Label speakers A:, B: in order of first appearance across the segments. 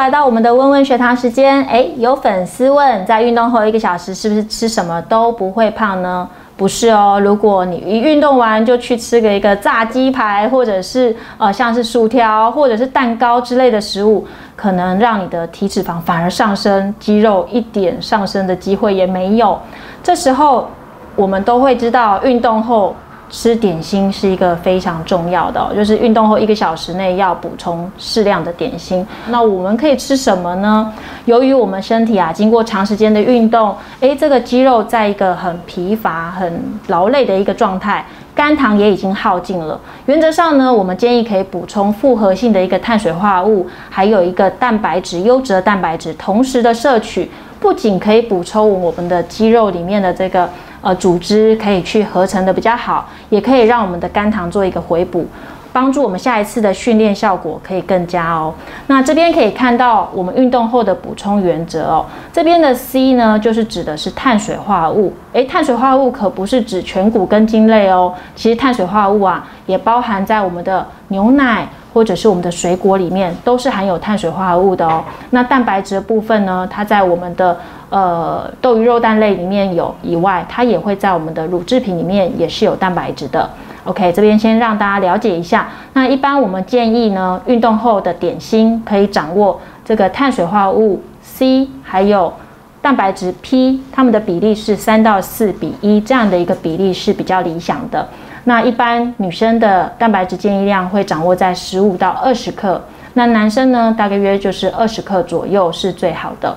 A: 来到我们的温温学堂时间。哎，有粉丝问，在运动后一个小时是不是吃什么都不会胖呢？不是哦，如果你一运动完就去吃个一个炸鸡排，或者是呃像是薯条或者是蛋糕之类的食物，可能让你的体脂肪反而上升，肌肉一点上升的机会也没有。这时候我们都会知道，运动后。吃点心是一个非常重要的，就是运动后一个小时内要补充适量的点心。那我们可以吃什么呢？由于我们身体啊经过长时间的运动，诶，这个肌肉在一个很疲乏、很劳累的一个状态，肝糖也已经耗尽了。原则上呢，我们建议可以补充复合性的一个碳水化合物，还有一个蛋白质、优质的蛋白质，同时的摄取，不仅可以补充我们的肌肉里面的这个。呃，组织可以去合成的比较好，也可以让我们的肝糖做一个回补，帮助我们下一次的训练效果可以更佳哦。那这边可以看到我们运动后的补充原则哦。这边的 C 呢，就是指的是碳水化合物。诶，碳水化合物可不是指全谷根茎类哦，其实碳水化合物啊，也包含在我们的牛奶或者是我们的水果里面，都是含有碳水化合物的哦。那蛋白质的部分呢，它在我们的呃，豆鱼肉蛋类里面有以外，它也会在我们的乳制品里面也是有蛋白质的。OK，这边先让大家了解一下。那一般我们建议呢，运动后的点心可以掌握这个碳水化合物 C，还有蛋白质 P，它们的比例是三到四比一，这样的一个比例是比较理想的。那一般女生的蛋白质建议量会掌握在十五到二十克，那男生呢，大概约就是二十克左右是最好的。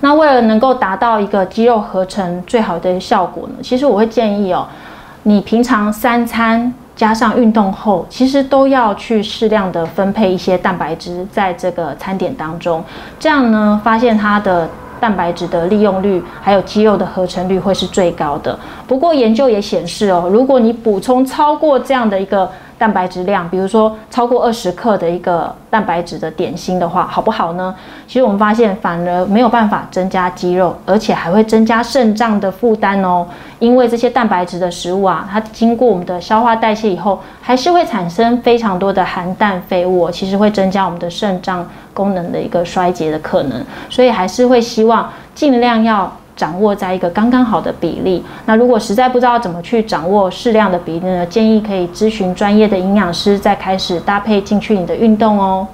A: 那为了能够达到一个肌肉合成最好的效果呢，其实我会建议哦，你平常三餐加上运动后，其实都要去适量的分配一些蛋白质在这个餐点当中，这样呢，发现它的蛋白质的利用率还有肌肉的合成率会是最高的。不过研究也显示哦，如果你补充超过这样的一个蛋白质量，比如说超过二十克的一个蛋白质的点心的话，好不好呢？其实我们发现反而没有办法增加肌肉，而且还会增加肾脏的负担哦。因为这些蛋白质的食物啊，它经过我们的消化代谢以后，还是会产生非常多的含氮废物，其实会增加我们的肾脏功能的一个衰竭的可能。所以还是会希望尽量要。掌握在一个刚刚好的比例。那如果实在不知道怎么去掌握适量的比例呢？建议可以咨询专业的营养师，再开始搭配进去你的运动哦。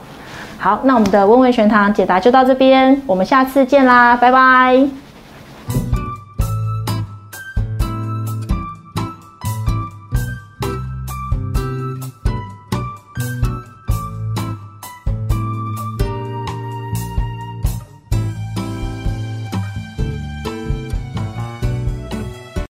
A: 好，那我们的温文全堂解答就到这边，我们下次见啦，拜拜。